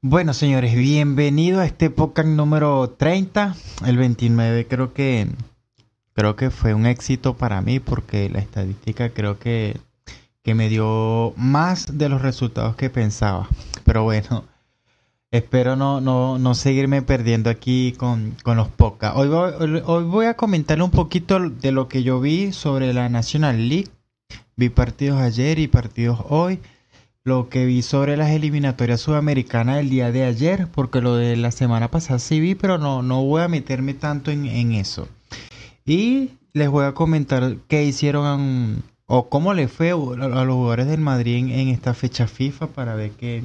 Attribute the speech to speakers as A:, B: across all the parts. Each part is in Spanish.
A: Bueno, señores, bienvenido a este podcast número 30, el 29. Creo que creo que fue un éxito para mí porque la estadística creo que, que me dio más de los resultados que pensaba. Pero bueno, espero no, no, no seguirme perdiendo aquí con, con los podcasts. Voy, hoy voy a comentar un poquito de lo que yo vi sobre la National League. Vi partidos ayer y partidos hoy lo que vi sobre las eliminatorias sudamericanas el día de ayer, porque lo de la semana pasada sí vi, pero no, no voy a meterme tanto en, eso. Y les voy a comentar qué hicieron o cómo le fue a los jugadores del Madrid en, esta fecha FIFA para ver qué,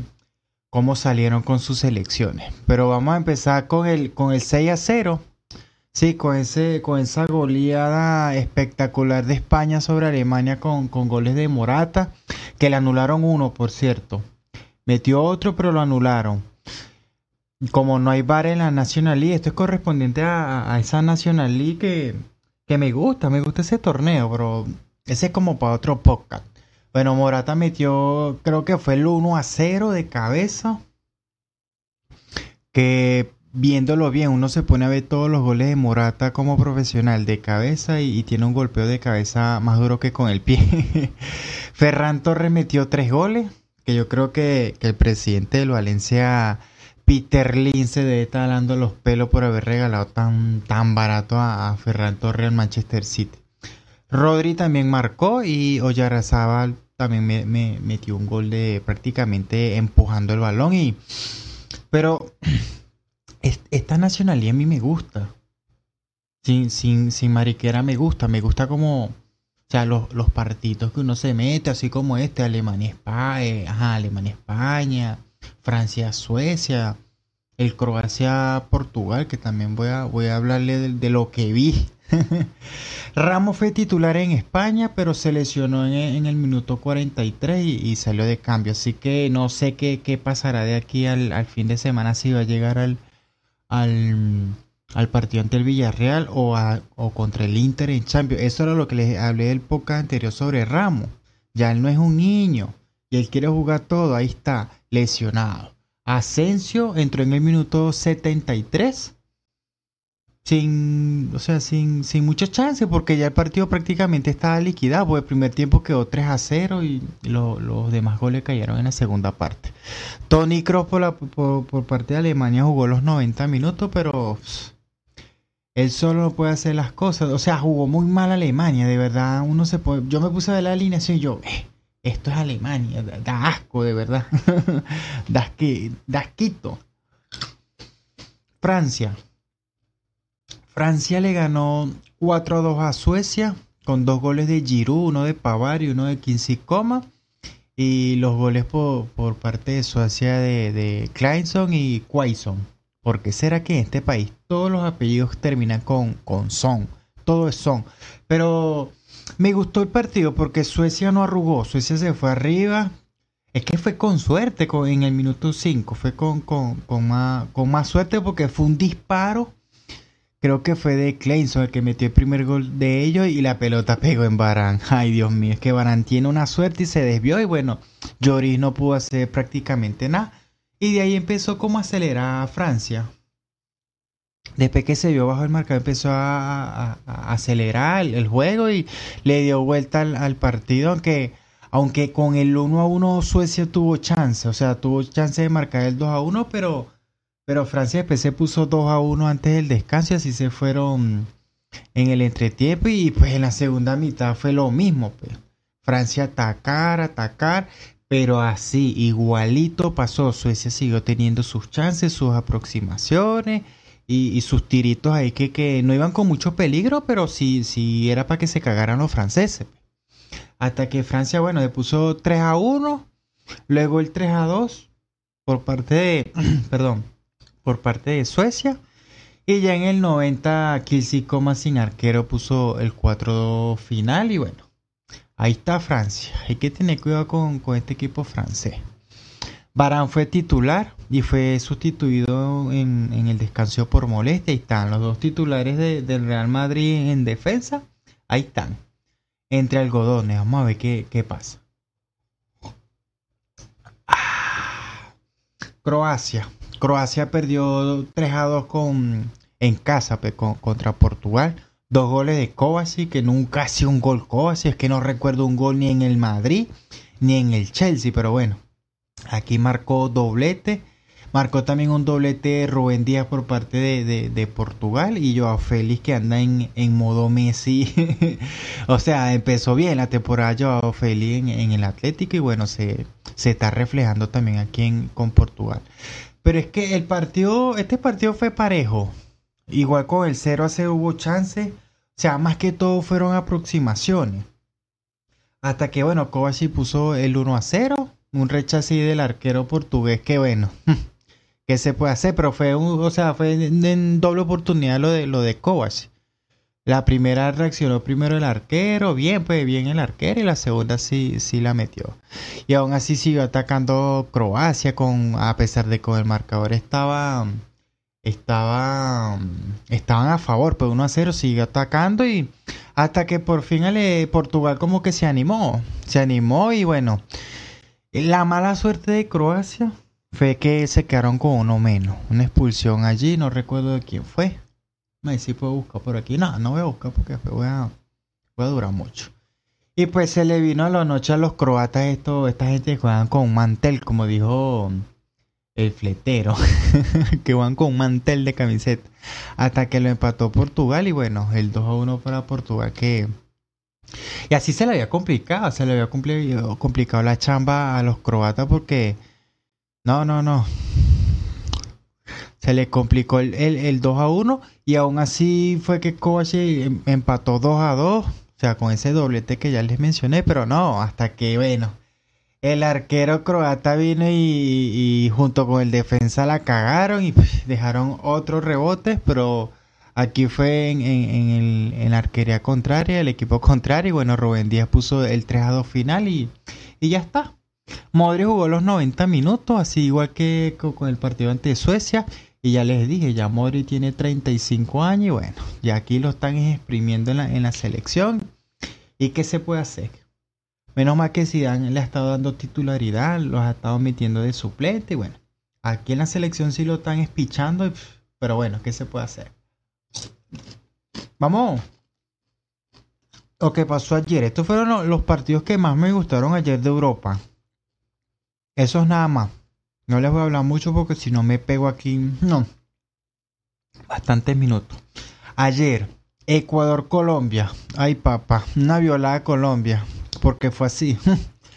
A: cómo salieron con sus selecciones. Pero vamos a empezar con el, con el 6 a 0 Sí, con, ese, con esa goleada espectacular de España sobre Alemania con, goles de Morata, que le anularon uno, por cierto. Metió otro, pero lo anularon. Como no hay bar en la National League, esto es correspondiente a, esa National League que, que, me gusta, me gusta ese torneo, pero ese es como para otro podcast. Bueno, Morata metió, creo que fue el 1 a 0 de cabeza. Que viéndolo bien, uno se pone a ver todos los goles de Morata como profesional de cabeza y, tiene un golpeo de cabeza más duro que con el pie. Ferran Torres metió tres goles, que yo creo que, el presidente del Valencia, Peter Lin, se debe estar dando los pelos por haber regalado tan, tan barato a, Ferran Torres al Manchester City. Rodri también marcó y Oyarzábal también me, me metió un gol de prácticamente empujando el balón y pero esta nacionalidad a mí me gusta. Sin, sin, sin mariquera me gusta. Me gusta como, o sea, los, los partidos que uno se mete, así como este, Alemania, España, Alemania, España, Francia, Suecia, el Croacia, Portugal, que también voy a, voy a hablarle de, lo que vi. Ramos fue titular en España, pero se lesionó en, el minuto 43 y, y, salió de cambio. Así que no sé qué, qué pasará de aquí al, al fin de semana, si va a llegar al, al, partido ante el Villarreal o, o contra el Inter en Champions. Eso era lo que les hablé del podcast anterior sobre Ramos. Ya él no es un niño y él quiere jugar todo. Ahí está, lesionado. Asensio entró en el minuto 73 sin, o sea, sin, sin mucha chance, porque ya el partido prácticamente estaba liquidado, porque el primer tiempo quedó 3 a 0 y los demás goles cayeron en la segunda parte. Tony Kroos por, por, parte de Alemania jugó los 90 minutos, pero él solo no puede hacer las cosas, o sea, jugó muy mal Alemania, de verdad, uno se puede, yo me puse a ver la alineación y yo, eh, esto es Alemania, da, asco, de verdad, da, da asquito. Francia, Francia le ganó 4 a 2 a Suecia con dos goles de Giroud, uno de Pavar y uno de Quincy Coma. Y los goles por, parte de Suecia de, de Kleinson y Quaison. Porque será que en este país todos los apellidos terminan con, con son. Todo es son. Pero me gustó el partido porque Suecia no arrugó. Suecia se fue arriba. Es que fue con suerte en el minuto 5. Fue con, con, más, con más suerte porque fue un disparo creo que fue de Kleinson el que metió el primer gol de ellos y la pelota pegó en Barán. Ay, Dios mío, es que Barán tiene una suerte y se desvió y bueno, Lloris no pudo hacer prácticamente nada. Y de ahí empezó como a acelerar a Francia. Después que se vio bajo el marcador empezó a, acelerar el, juego y le dio vuelta al, partido, aunque, aunque con el 1 a 1 Suecia tuvo chance, o sea, tuvo chance de marcar el 2 a 1, pero pero Francia se puso 2 a 1 antes del descanso así se fueron en el entretiempo y pues en la segunda mitad fue lo mismo. Pues. Francia atacar, atacar, pero así igualito pasó. Suecia siguió teniendo sus chances, sus aproximaciones y, sus tiritos ahí que, que, no iban con mucho peligro, pero sí, sí era para que se cagaran los franceses. Hasta que Francia, bueno, le puso 3 a 1, luego el 3 a 2 por parte de, perdón, por parte de Suecia. Y ya en el 90, Coma sin arquero puso el 4 final. Y bueno, ahí está Francia. Hay que tener cuidado con, este equipo francés. Barán fue titular y fue sustituido en, el descanso por molestia. Ahí están los dos titulares del Real Madrid en defensa. Ahí están. Entre algodones. Vamos a ver qué, qué pasa. Croacia. Croacia perdió 3 a 2 con, en casa pues, contra Portugal. Dos goles de Kovacic, que nunca ha sido un gol Kovacic. Es que no recuerdo un gol ni en el Madrid ni en el Chelsea, pero bueno. Aquí marcó doblete. Marcó también un doblete Rubén Díaz por parte de, Portugal y Joao Félix que anda en, modo Messi. o sea, empezó bien la temporada Joao Félix en, el Atlético y bueno, se, se está reflejando también aquí en, con Portugal. Pero es que el partido, este partido fue parejo. Igual con el 0 a 0 hubo chance. O sea, más que todo fueron aproximaciones. Hasta que, bueno, Kovacic puso el 1 a 0. Un rechazo del arquero portugués que, bueno, ¿qué se puede hacer? Pero fue, un, o sea, fue en, doble oportunidad lo de, lo de Kovacic. La primera reaccionó primero el arquero, bien, pues bien el arquero, y la segunda sí, sí la metió. Y aún así siguió atacando Croacia, con, a pesar de que el marcador estaba, estaba, estaban a favor, pues 1 a 0 siguió atacando y hasta que por fin el, Portugal como que se animó, se animó y bueno, la mala suerte de Croacia fue que se quedaron con uno menos, una expulsión allí, no recuerdo de quién fue me si puedo buscar por aquí. No, no voy a buscar porque voy a, voy a durar mucho. Y pues se le vino a la noche a los croatas esto, esta gente que juegan con un mantel, como dijo el fletero, que van con un mantel de camiseta. Hasta que lo empató Portugal y bueno, el 2 a 1 para Portugal que... Y así se le había complicado, se le había complicado la chamba a los croatas porque... No, no, no se le complicó el, el, 2 a 1 y aún así fue que Kovacic em, empató 2 a 2, o sea, con ese doblete que ya les mencioné, pero no, hasta que, bueno, el arquero croata vino y, junto con el defensa la cagaron y pues, dejaron otros rebotes, pero aquí fue en, en, en, la arquería contraria, el equipo contrario, y bueno, Rubén Díaz puso el 3 a 2 final y, y ya está. Modric jugó los 90 minutos, así igual que con el partido ante Suecia. Y ya les dije, ya Modri tiene 35 años y bueno, ya aquí lo están exprimiendo en la, en la selección. ¿Y qué se puede hacer? Menos mal que Zidane le ha estado dando titularidad, los ha estado metiendo de suplente y bueno, aquí en la selección sí lo están espichando, pero bueno, ¿qué se puede hacer? Vamos. Lo que pasó ayer, estos fueron los partidos que más me gustaron ayer de Europa. Eso es nada más. No les voy a hablar mucho porque si no me pego aquí. No. Bastantes minutos. Ayer, Ecuador-Colombia. Ay, papá. Una violada Colombia. Porque fue así.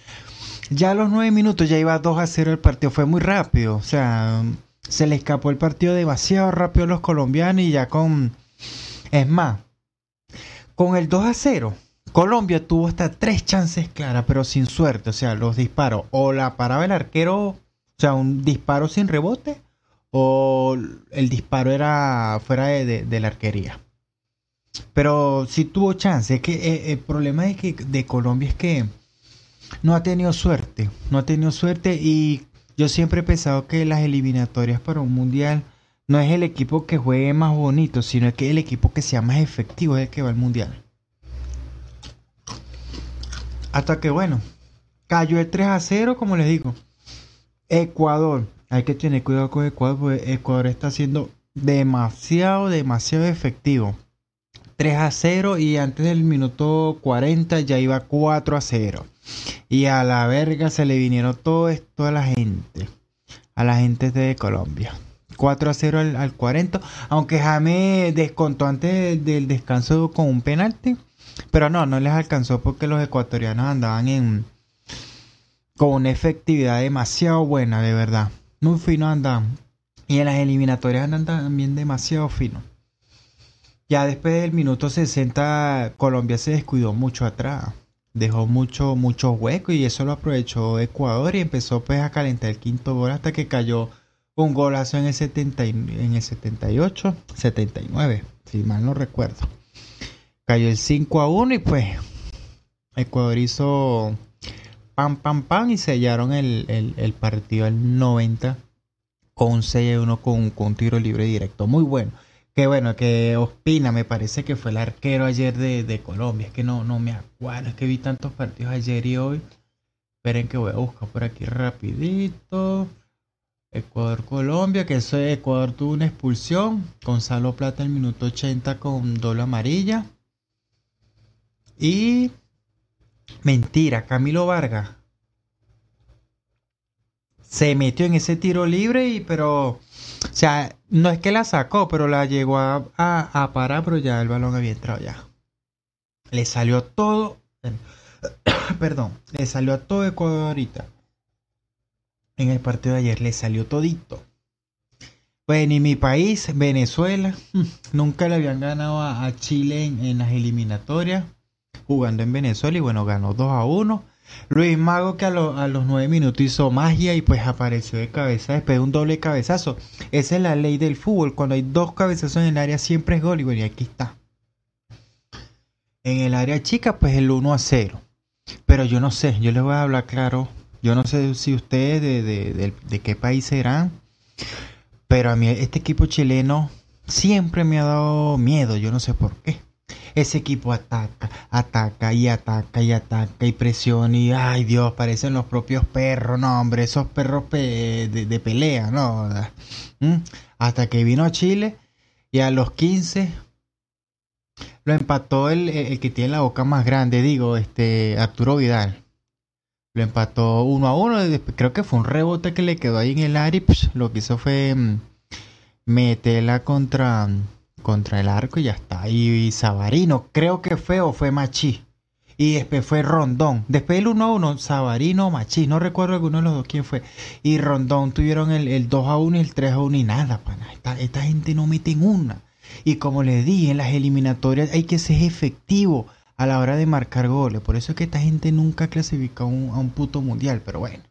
A: ya a los nueve minutos ya iba 2 a 0 el partido. Fue muy rápido. O sea, se le escapó el partido demasiado rápido a los colombianos y ya con. Es más, con el 2 a 0. Colombia tuvo hasta tres chances claras, pero sin suerte. O sea, los disparos. O la paraba el arquero o sea, un disparo sin rebote o el disparo era fuera de, la arquería. Pero si tuvo chance. Es que eh, el problema de, que, de Colombia es que no ha tenido suerte. No ha tenido suerte y yo siempre he pensado que las eliminatorias para un mundial no es el equipo que juegue más bonito, sino que el equipo que sea más efectivo es el que va al mundial. Hasta que bueno, cayó el 3 a 0, como les digo. Ecuador. Hay que tener cuidado con Ecuador porque Ecuador está siendo demasiado, demasiado efectivo. 3 a 0 y antes del minuto 40 ya iba 4 a 0. Y a la verga se le vinieron todo esto a la gente. A la gente de Colombia. 4 a 0 al, 40. Aunque Jaime descontó antes del descanso con un penalti. Pero no, no les alcanzó porque los ecuatorianos andaban en, con una efectividad demasiado buena, de verdad. Muy fino andan. Y en las eliminatorias andan también demasiado fino. Ya después del minuto 60, Colombia se descuidó mucho atrás. Dejó mucho, mucho hueco y eso lo aprovechó Ecuador y empezó pues a calentar el quinto gol hasta que cayó un golazo en el, 70, en el 78, 79, si mal no recuerdo. Cayó el 5 a 1 y pues Ecuador hizo pam, pam, pam, y sellaron el, partido al 90 con un 6 1 con, un tiro libre directo. Muy bueno. Qué bueno, que Ospina me parece que fue el arquero ayer de, Colombia. Es que no, no me acuerdo, es que vi tantos partidos ayer y hoy. Esperen que voy a buscar por aquí rapidito. Ecuador-Colombia, que eso Ecuador tuvo una expulsión. Gonzalo Plata el minuto 80 con doble amarilla. Y mentira, Camilo Vargas se metió en ese tiro libre y pero o sea, no es que la sacó, pero la llegó a, a, parar, pero ya el balón había entrado ya. Le salió todo, perdón, le salió a todo Ecuador ahorita. En el partido de ayer le salió todito. Bueno, y mi país, Venezuela, nunca le habían ganado a, Chile en, en, las eliminatorias, jugando en Venezuela y bueno, ganó 2 a 1 Luis Mago que a, los nueve minutos hizo magia y pues apareció de cabeza después de un doble cabezazo. Esa es la ley del fútbol. Cuando hay dos cabezazos en el área siempre es gol y bueno, aquí está. En el área chica pues el 1 a 0. Pero yo no sé, yo les voy a hablar claro. Yo no sé si ustedes de, de, de qué país serán. Pero a mí este equipo chileno siempre me ha dado miedo. Yo no sé por qué ese equipo ataca, ataca y ataca y ataca y presiona y ay Dios, parecen los propios perros, no hombre, esos perros de, pelea, no. ¿Mm? Hasta que vino a Chile y a los 15 lo empató el, que tiene la boca más grande, digo, este Arturo Vidal. Lo empató uno a uno, creo que fue un rebote que le quedó ahí en el área lo que hizo fue mm, meterla contra contra el arco y ya está. Y, Sabarino, creo que fue o fue Machi. Y después fue Rondón. Después el 1 a 1, Sabarino Machi. No recuerdo alguno de los dos quién fue. Y Rondón tuvieron el, 2 a 1 y el 3 a 1 y nada, pana. Esta, esta gente no mete en una. Y como les dije, en las eliminatorias hay que ser efectivo a la hora de marcar goles. Por eso es que esta gente nunca clasifica un, a un puto mundial. Pero bueno.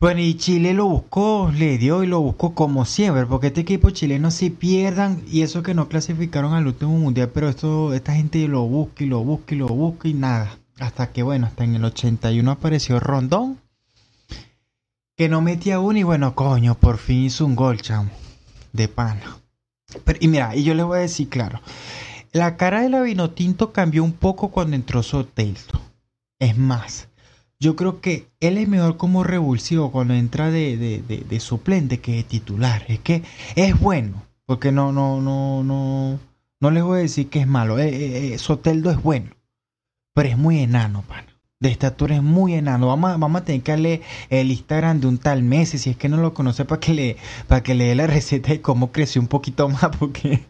A: Bueno, y Chile lo buscó, le dio y lo buscó como siempre, porque este equipo chileno si pierdan, y eso que no clasificaron al último mundial, pero esto, esta gente lo busca y lo busca y lo busca y nada. Hasta que bueno, hasta en el 81 apareció Rondón, que no metía uno y bueno, coño, por fin hizo un gol, chamo, de pana. y mira, y yo le voy a decir claro, la cara de la Vinotinto cambió un poco cuando entró Soteldo. Es más, yo creo que él es mejor como revulsivo cuando entra de, de, suplente que de titular. Es que es bueno, porque no, no, no, no, no les voy a decir que es malo. Eh, eh, eh, Soteldo es bueno, pero es muy enano, pana. De estatura es muy enano. Vamos a, vamos a tener que darle el Instagram de un tal Messi, si es que no lo conoce, para que le, para que le dé la receta de cómo creció un poquito más, porque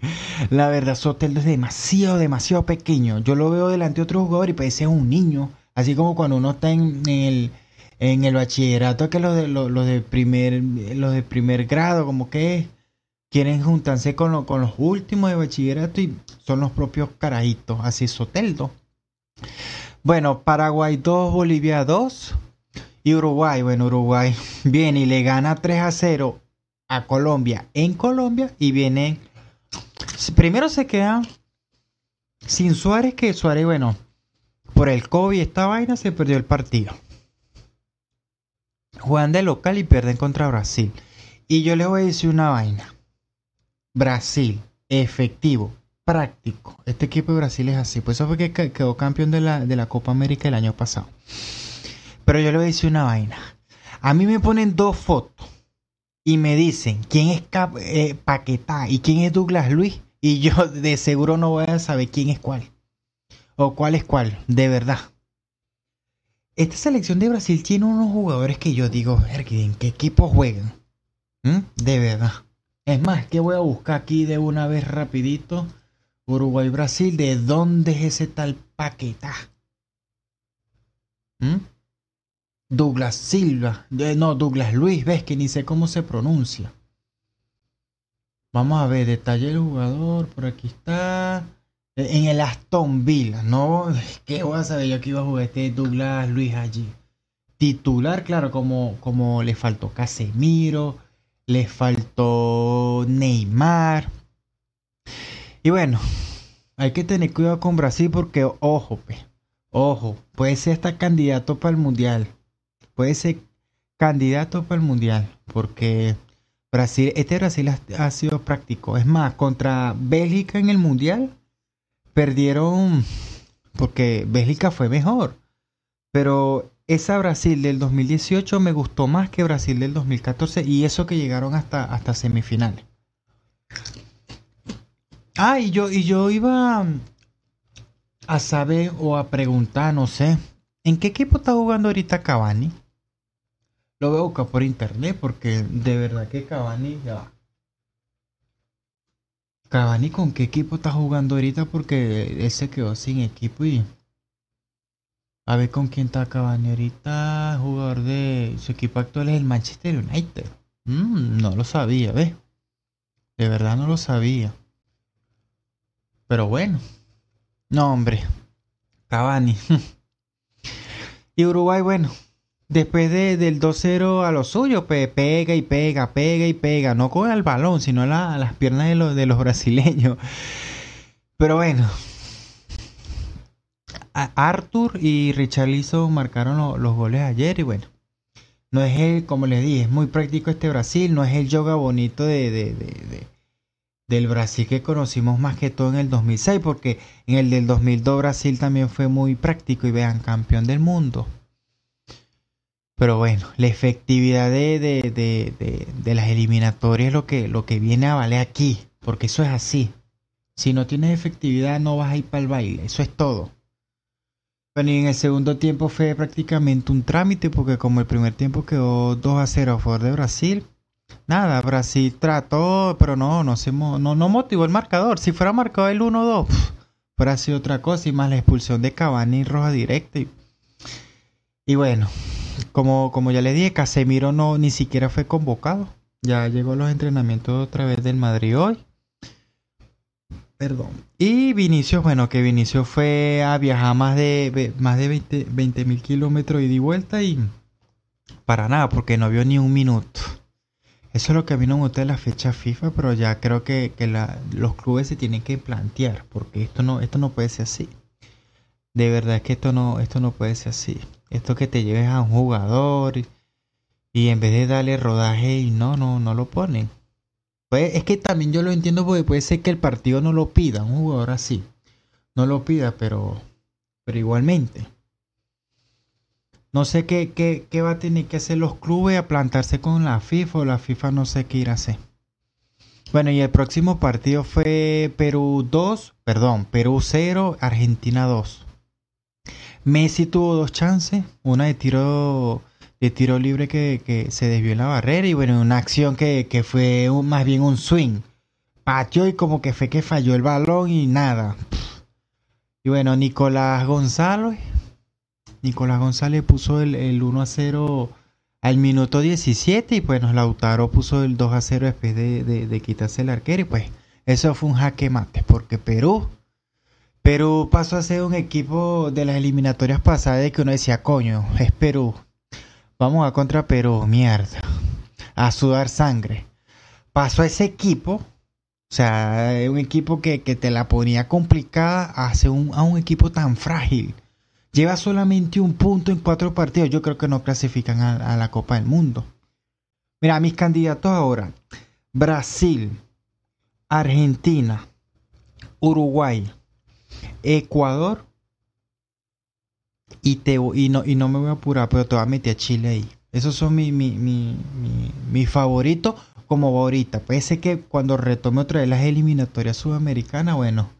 A: la verdad Soteldo es demasiado, demasiado pequeño. Yo lo veo delante de otro jugador y parece un niño. Así como cuando uno está en el, en el bachillerato, que los de, los, de primer, los de primer grado, como que quieren juntarse con, con los últimos de bachillerato y son los propios carajitos, así Soteldo. Bueno, Paraguay 2, Bolivia 2 y Uruguay. Bueno, Uruguay viene y le gana 3 a 0 a Colombia en Colombia y viene. Primero se queda sin Suárez, que Suárez, bueno, por el COVID, esta vaina se perdió el partido. Juegan de local y pierden contra Brasil. Y yo les voy a decir una vaina. Brasil, efectivo, práctico. Este equipo de Brasil es así. Pues eso fue que quedó campeón de la, de la Copa América el año pasado. Pero yo le voy a decir una vaina. A mí me ponen dos fotos y me dicen quién es eh, Paquetá y quién es Douglas Luis. Y yo de seguro no voy a saber quién es cuál. ¿O cuál es cuál? De verdad. Esta selección de Brasil tiene unos jugadores que yo digo, ¿en qué equipo juegan? ¿Mm? De verdad. Es más, que voy a buscar aquí de una vez rapidito. Uruguay-Brasil, ¿de dónde es ese tal Paquetá? ¿Mm? Douglas Silva, no, Douglas Luis, ves que ni sé cómo se pronuncia. Vamos a ver, detalle del jugador, por aquí está en el Aston Villa, ¿no? ¿Qué voy a saber yo que iba a jugar este Douglas Luis allí? Titular, claro, como, como le faltó Casemiro, le faltó Neymar. Y bueno, hay que tener cuidado con Brasil porque, ojo, ojo, puede ser hasta candidato para el Mundial. Puede ser candidato para el Mundial porque Brasil, este Brasil ha sido práctico. Es más, contra Bélgica en el Mundial perdieron porque Bélgica fue mejor. Pero esa Brasil del 2018 me gustó más que Brasil del 2014 y eso que llegaron hasta, hasta semifinales. Ah, y yo, y yo iba a saber o a preguntar, no sé, ¿en qué equipo está jugando ahorita Cavani? Lo veo acá por internet porque de verdad que Cavani ya Cavani con qué equipo está jugando ahorita porque él se quedó sin equipo y a ver con quién está Cavani ahorita. Jugador de su equipo actual es el Manchester United. Mm, no lo sabía, ¿ves? De verdad no lo sabía. Pero bueno. No, hombre. Cavani. y Uruguay, bueno. Después de, del 2-0 a lo suyo, pega y pega, pega y pega. No con el balón, sino a las piernas de los, de los brasileños. Pero bueno, Arthur y Richarlison marcaron los goles ayer y bueno, no es el, como les dije, es muy práctico este Brasil, no es el yoga bonito de, de, de, del Brasil que conocimos más que todo en el 2006, porque en el del 2002 Brasil también fue muy práctico y vean, campeón del mundo. Pero bueno, la efectividad de, de, de, las eliminatorias es lo que, lo que viene a valer aquí, porque eso es así. Si no tienes efectividad no vas a ir para el baile, eso es todo. Bueno, y en el segundo tiempo fue prácticamente un trámite porque como el primer tiempo quedó 2 a 0 a favor de Brasil, nada, Brasil trató, pero no, no, se no, no motivó el marcador. Si fuera marcado el 1-2, fuera sido otra cosa y más la expulsión de Cavani roja directa. Y, bueno, como, como ya le dije, Casemiro no ni siquiera fue convocado. Ya llegó a los entrenamientos otra vez del Madrid hoy. Perdón. Y Vinicius, bueno, que Vinicius fue a viajar más de, más de 20 mil kilómetros y de vuelta y para nada, porque no vio ni un minuto. Eso es lo que a mí no me gusta de la fecha FIFA, pero ya creo que, los clubes se tienen que plantear, porque esto no, esto no puede ser así. De verdad que esto no, esto no puede ser así. Esto que te lleves a un jugador y, en vez de darle rodaje y no, no, no lo ponen. Pues es que también yo lo entiendo porque puede ser que el partido no lo pida, un jugador así. No lo pida, pero, pero igualmente. No sé qué, qué, qué va a tener que hacer los clubes a plantarse con la FIFA o la FIFA no sé qué ir a hacer. Bueno, y el próximo partido fue Perú 2, perdón, Perú 0, Argentina 2. Messi tuvo dos chances, una de tiro de tiro libre que, se desvió en la barrera y bueno, una acción que, fue más bien un swing. Pateó y como que fue que falló el balón y nada. Y bueno, Nicolás González. Nicolás González puso el, 1 a 0 al minuto 17 y bueno, Lautaro puso el 2 a 0 después de, de quitarse el arquero y pues eso fue un jaque mate porque Perú Perú pasó a ser un equipo de las eliminatorias pasadas que uno decía, coño, es Perú. Vamos a contra Perú, mierda. A sudar sangre. Pasó a ese equipo, o sea, un equipo que, te la ponía complicada a, un, a un equipo tan frágil. Lleva solamente un punto en cuatro partidos. Yo creo que no clasifican a, la Copa del Mundo. Mira, mis candidatos ahora. Brasil, Argentina, Uruguay, Ecuador y, te, y, no, y no me voy a apurar, pero te voy a meter a Chile ahí. Esos son mis mi, mi, mi, favoritos como ahorita. Parece que cuando retome otra vez las eliminatorias sudamericanas, bueno,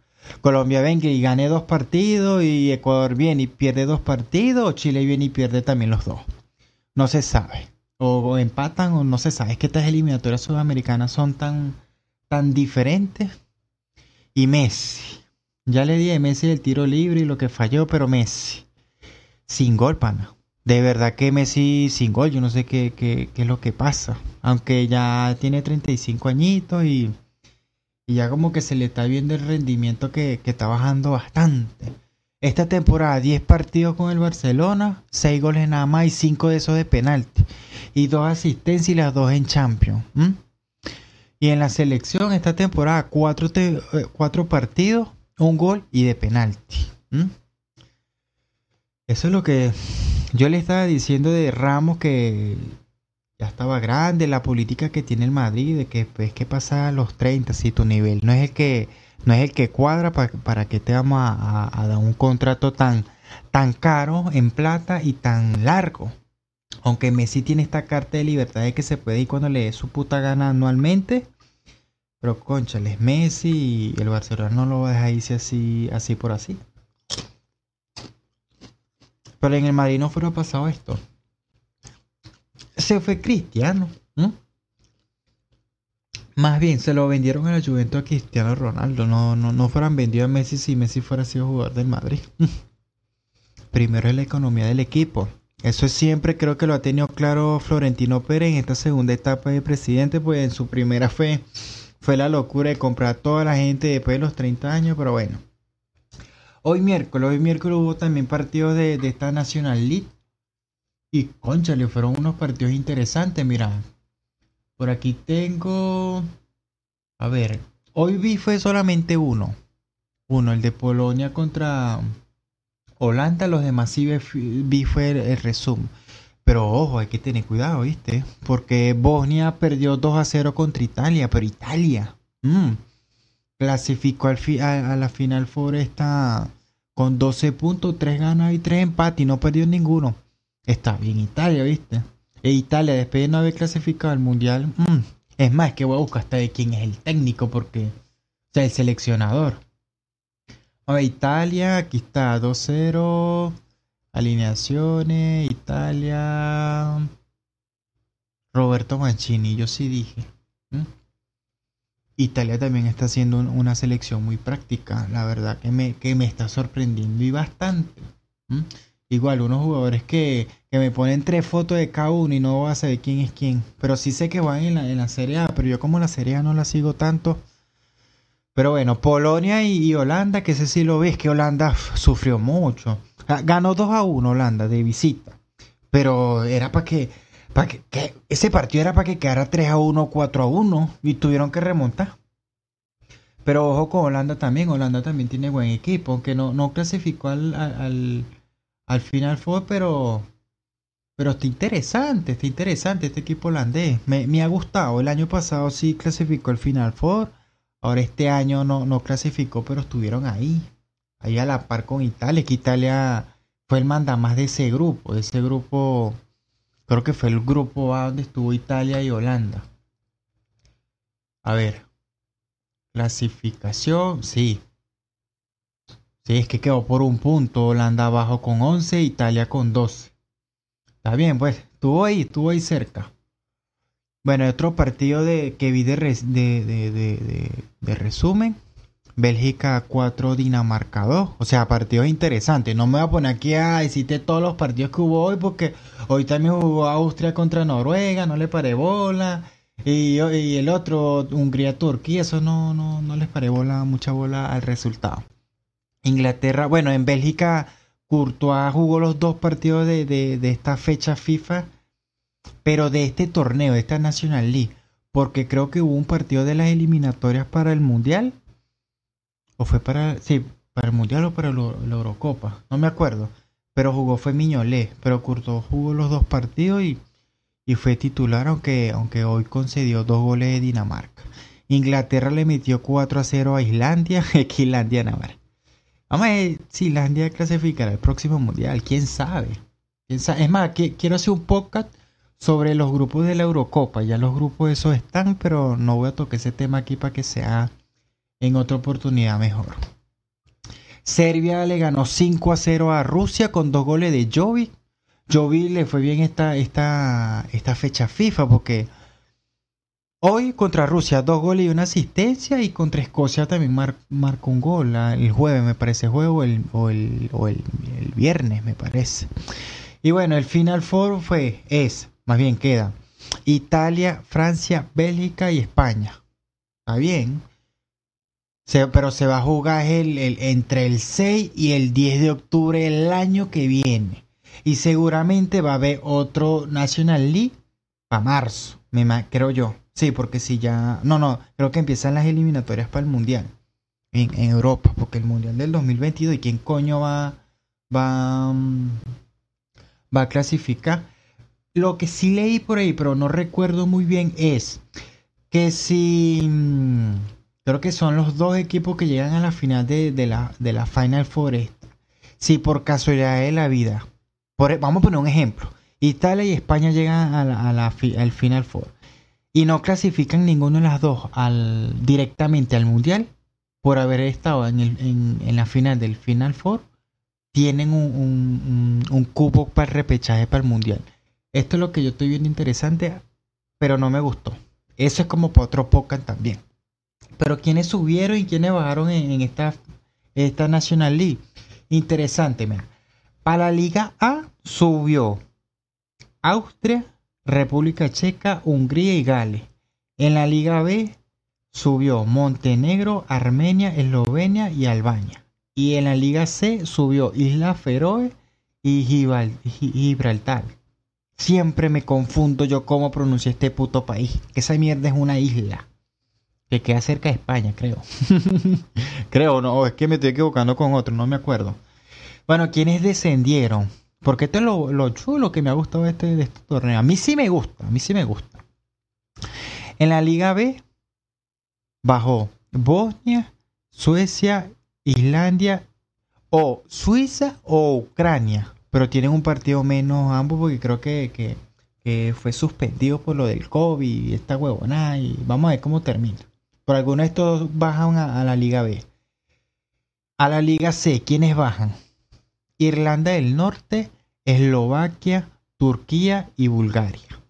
A: Colombia venga y gane dos partidos y Ecuador viene y pierde dos partidos o Chile viene y pierde también los dos. No se sabe. O, empatan o no se sabe. Es que estas eliminatorias sudamericanas son tan, tan diferentes. Y Messi. Ya le di a Messi el tiro libre y lo que falló, pero Messi sin gol, pana. De verdad que Messi sin gol, yo no sé qué, qué, qué es lo que pasa. Aunque ya tiene 35 añitos y, y, ya como que se le está viendo el rendimiento que, que está bajando bastante. Esta temporada 10 partidos con el Barcelona, 6 goles nada más y 5 de esos de penalti. Y 2 asistencias y las 2 en Champions. Y en la selección esta temporada 4 cuatro, partidos, un gol y de penalti. Eso es lo que yo le estaba diciendo de Ramos que ya estaba grande, la política que tiene el Madrid, de que pues que pasa a los 30 si tu nivel no es el que no es el que cuadra para, para que te vamos a, dar un contrato tan tan caro en plata y tan largo. Aunque Messi tiene esta carta de libertad de que se puede ir cuando le dé su puta gana anualmente. Pero conchales, Messi y el Barcelona no lo va a dejar irse así, así por así. Pero en el Madrid no fuera pasado esto. Se fue Cristiano. Más bien, se lo vendieron a la Juventus a Cristiano Ronaldo. No, no, no fueran vendido a Messi si Messi fuera sido jugador del Madrid. Primero es la economía del equipo. Eso siempre creo que lo ha tenido claro Florentino Pérez en esta segunda etapa de presidente, pues en su primera fe fue la locura de comprar a toda la gente después de los 30 años, pero bueno. Hoy miércoles, hoy miércoles hubo también partidos de, esta National League. Y conchale, fueron unos partidos interesantes, mira. Por aquí tengo... A ver, hoy vi fue solamente uno. Uno, el de Polonia contra Holanda, los demás sí vi fue el resumen. Pero ojo, hay que tener cuidado, ¿viste? Porque Bosnia perdió 2 a 0 contra Italia, pero Italia mm, clasificó a, la final Foresta con 12 puntos, 3 ganas y 3 empates y no perdió ninguno. Está bien Italia, ¿viste? E Italia, después de no haber clasificado al Mundial, mm, es más, que voy a buscar hasta de quién es el técnico, porque, o sea, el seleccionador. A ver, Italia, aquí está 2-0. Alineaciones, Italia. Roberto Mancini, yo sí dije. Italia también está haciendo una selección muy práctica, la verdad que me, que me está sorprendiendo y bastante. Igual, unos jugadores que, que, me ponen tres fotos de cada uno y no voy a saber quién es quién. Pero sí sé que van en la, en la Serie A, pero yo como la Serie A no la sigo tanto. Pero bueno, Polonia y, Holanda, que ese sí lo ves, que Holanda sufrió mucho. Ganó 2 a 1 Holanda de visita. Pero era para que, para que, ese partido era para que quedara 3 a 1, 4 a 1 y tuvieron que remontar. Pero ojo con Holanda también, Holanda también tiene buen equipo, aunque no, no clasificó al, al, al final fue, pero pero está interesante, está interesante este equipo holandés. Me, me, ha gustado. El año pasado sí clasificó al Final Four. Ahora este año no, no clasificó, pero estuvieron ahí ahí a la par con Italia, que Italia fue el mandamás de ese grupo, de ese grupo, creo que fue el grupo A donde estuvo Italia y Holanda. A ver, clasificación, sí. Sí, es que quedó por un punto, Holanda abajo con 11, Italia con 12. Está bien, pues, estuvo ahí, estuvo ahí cerca. Bueno, otro partido de, que vi de, de resumen Bélgica 4, Dinamarca 2. O sea, partidos interesantes. No me voy a poner aquí a decirte todos los partidos que hubo hoy porque hoy también jugó Austria contra Noruega, no le paré bola. Y, el otro, Hungría-Turquía, eso no, no, no les paré bola, mucha bola al resultado. Inglaterra, bueno, en Bélgica Courtois jugó los dos partidos de, de, de esta fecha FIFA, pero de este torneo, de esta National League, porque creo que hubo un partido de las eliminatorias para el Mundial o fue para, sí, para el Mundial o para la Eurocopa, no me acuerdo. Pero jugó fue Miñolé, pero Curto jugó los dos partidos y, y fue titular, aunque, aunque hoy concedió dos goles de Dinamarca. Inglaterra le metió 4 a 0 a Islandia, que Islandia Navarra. Vamos a ver si Islandia clasificará el próximo mundial, quién sabe. ¿Quién? Es más, quiero hacer un podcast sobre los grupos de la Eurocopa. Ya los grupos esos están, pero no voy a tocar ese tema aquí para que sea en otra oportunidad mejor. Serbia le ganó 5 a 0 a Rusia con dos goles de Jovi. Jovi le fue bien esta, esta, esta fecha FIFA porque hoy contra Rusia dos goles y una asistencia y contra Escocia también marcó un gol el jueves me parece juego el, o, el, o el, el, viernes me parece. Y bueno, el final four fue, es, más bien queda, Italia, Francia, Bélgica y España. Está bien pero se va a jugar el, entre el 6 y el 10 de octubre del año que viene. Y seguramente va a haber otro National League para marzo, me, creo yo. Sí, porque si ya... No, no, creo que empiezan las eliminatorias para el Mundial. En, Europa, porque el Mundial del 2022, ¿y quién coño va, va, mm, va a clasificar? Lo que sí leí por ahí, pero no recuerdo muy bien, es que si... Creo que son los dos equipos que llegan a la final de, la, de la Final Four. si por casualidad de la vida, por, vamos a poner un ejemplo, Italia y España llegan a la, al Final Four y no clasifican ninguno de las dos al, directamente al Mundial por haber estado en, el, en, la final del Final Four, tienen un, un, un, cubo para el repechaje para el Mundial. Esto es lo que yo estoy viendo interesante, pero no me gustó. Eso es como para otro podcast también. Pero quienes subieron y quienes bajaron en, esta, esta National League. Interesante, mira. Para la Liga A subió Austria, República Checa, Hungría y Gales. En la Liga B subió Montenegro, Armenia, Eslovenia y Albania. Y en la Liga C subió Isla Feroe y Gibraltar. Siempre me confundo yo cómo pronuncia este puto país. Que esa mierda es una isla. Que queda cerca de España, creo. creo, no, es que me estoy equivocando con otro, no me acuerdo. Bueno, ¿quiénes descendieron? Porque esto es lo, chulo que me ha gustado este, de este torneo. A mí sí me gusta, a mí sí me gusta. En la Liga B bajó Bosnia, Suecia, Islandia o Suiza o Ucrania pero tienen un partido menos ambos porque creo que, fue suspendido por lo del COVID y esta huevona y vamos a ver cómo termina. Por algunos de estos bajan a, la Liga B. A la Liga C, ¿quiénes bajan? Irlanda del Norte, Eslovaquia, Turquía y Bulgaria.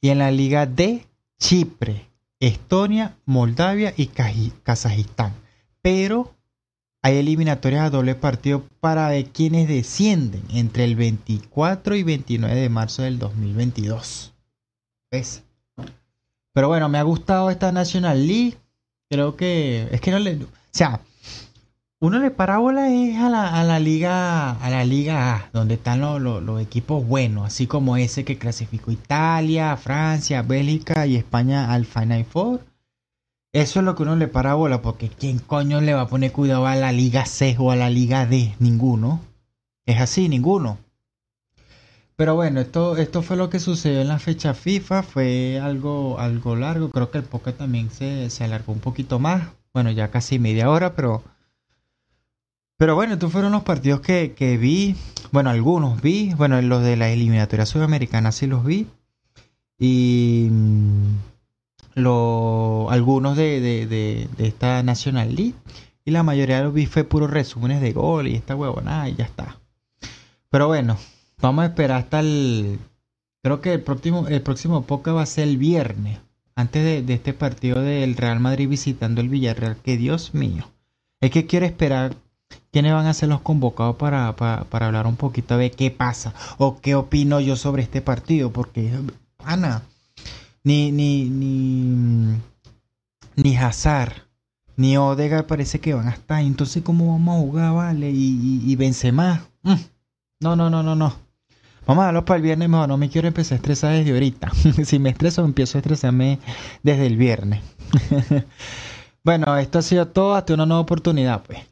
A: Y en la Liga D, Chipre, Estonia, Moldavia y Kazajistán. Pero hay eliminatorias a doble partido para ver quiénes descienden entre el 24 y 29 de marzo del 2022. ¿Ves? Pero bueno, me ha gustado esta National League. Creo que es que no le, o sea, uno de parábola es a la, a la liga a la liga A, donde están los, los equipos buenos, así como ese que clasificó Italia, Francia, Bélgica y España al Final Four. Eso es lo que uno le para bola, porque ¿quién coño le va a poner cuidado a la Liga C o a la Liga D? Ninguno. Es así, ninguno. Pero bueno, esto, esto fue lo que sucedió en la fecha FIFA. Fue algo, algo largo. Creo que el poker también se, se alargó un poquito más. Bueno, ya casi media hora, pero. Pero bueno, estos fueron los partidos que, que vi. Bueno, algunos vi. Bueno, los de la eliminatoria sudamericana sí los vi. Y lo, algunos de, de, esta National League y la mayoría de los vi fue puros resúmenes de gol y esta huevonada y ya está. Pero bueno, vamos a esperar hasta el... Creo que el próximo, el próximo podcast va a ser el viernes, antes de, este partido del Real Madrid visitando el Villarreal, que Dios mío. Es que quiero esperar quiénes van a ser los convocados para, para, para hablar un poquito de qué pasa o qué opino yo sobre este partido, porque, Ana, ni, ni, ni, ni Hazard, ni Odegaard parece que van a estar. Entonces, ¿cómo vamos a jugar, vale? Y, y, vence más. Mm. No, no, no, no, no. Vamos a darlo para el viernes mejor. No me quiero empezar a estresar desde ahorita. si me estreso, empiezo a estresarme desde el viernes. bueno, esto ha sido todo. Hasta una nueva oportunidad, pues.